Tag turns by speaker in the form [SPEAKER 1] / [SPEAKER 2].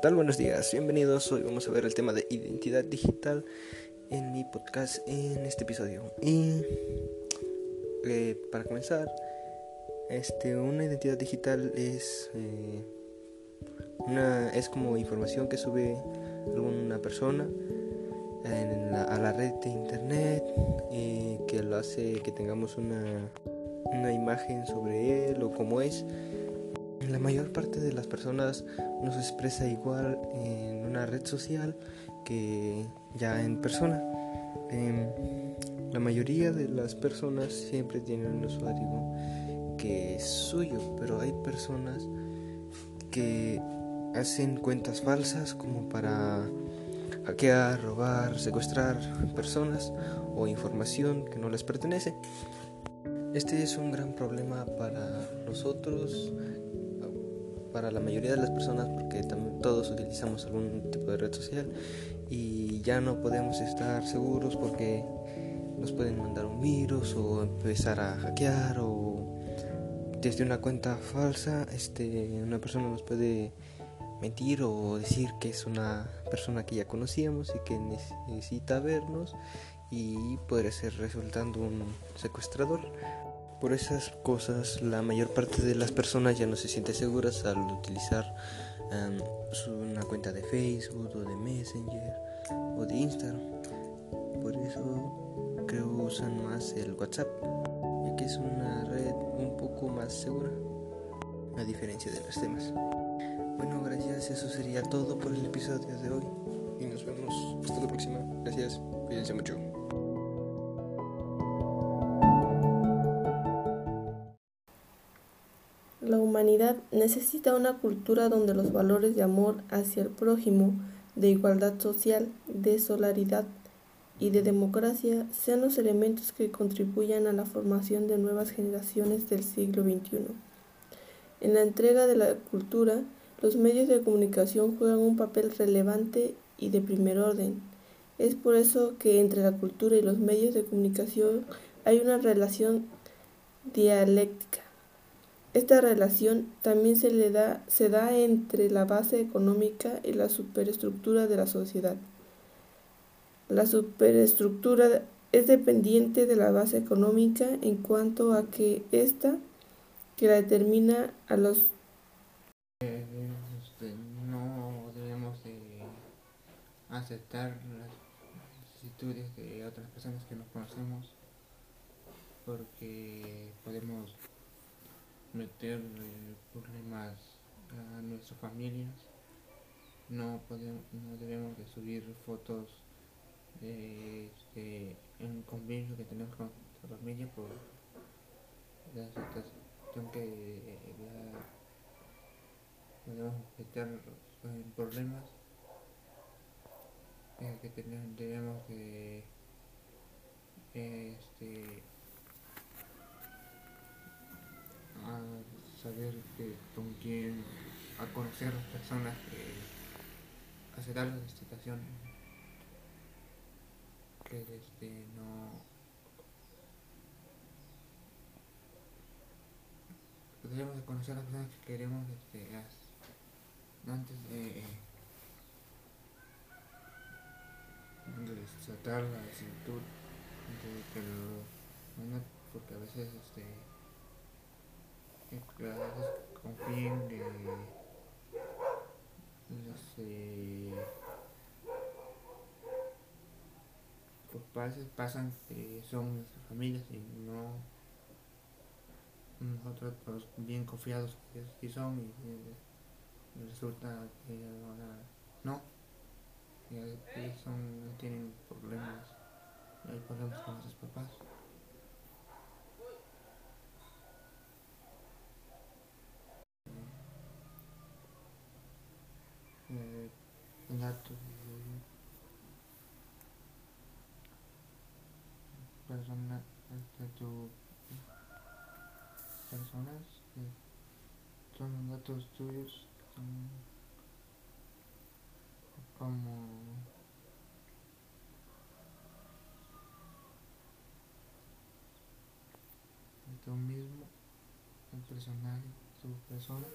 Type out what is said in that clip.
[SPEAKER 1] tal? Buenos días, bienvenidos. Hoy vamos a ver el tema de identidad digital en mi podcast en este episodio. Y eh, para comenzar, este, una identidad digital es eh, una es como información que sube alguna persona a la red de internet y que lo hace que tengamos una, una imagen sobre él o cómo es la mayor parte de las personas no se expresa igual en una red social que ya en persona. Em, la mayoría de las personas siempre tienen un usuario que es suyo, pero hay personas que hacen cuentas falsas como para hackear, robar, secuestrar personas o información que no les pertenece. Este es un gran problema para nosotros para la mayoría de las personas porque todos utilizamos algún tipo de red social y ya no podemos estar seguros porque nos pueden mandar un virus o empezar a hackear o desde una cuenta falsa este una persona nos puede mentir o decir que es una persona que ya conocíamos y que necesita vernos y puede ser resultando un secuestrador por esas cosas, la mayor parte de las personas ya no se siente seguras al utilizar em, una cuenta de Facebook o de Messenger o de Instagram. Por eso creo usan más el WhatsApp, ya que es una red un poco más segura, a diferencia de los demás. Bueno, gracias, eso sería todo por el episodio de hoy y nos vemos hasta la próxima. Gracias, cuídense mucho.
[SPEAKER 2] Necesita una cultura donde los valores de amor hacia el prójimo, de igualdad social, de solidaridad y de democracia sean los elementos que contribuyan a la formación de nuevas generaciones del siglo XXI. En la entrega de la cultura, los medios de comunicación juegan un papel relevante y de primer orden. Es por eso que entre la cultura y los medios de comunicación hay una relación dialéctica esta relación también se, le da, se da entre la base económica y la superestructura de la sociedad. La superestructura es dependiente de la base económica en cuanto a que ésta que la determina a los
[SPEAKER 3] no debemos de aceptar las actitudes de otras personas que no conocemos porque podemos meter problemas a nuestras familias. No, podemos, no debemos de subir fotos de, este, en convenio que tenemos con nuestra familia por la situación que podemos meter problemas eh, que tenemos, debemos de este a saber con quién, a conocer las personas que aceptar la situación que este no debemos de conocer a las personas que queremos este, antes de, de tratar la actitud de que lo, porque a veces este que a veces confíen de los eh, pues pasan que son nuestras familias y no nosotros pues, bien confiados que sí son y, resulta que ahora no. Y ellos son, tienen problemas. Hay problemas con sus papás eh, datos de persona de tu personas que son datos tuyos como tú mismo el personaje tu persona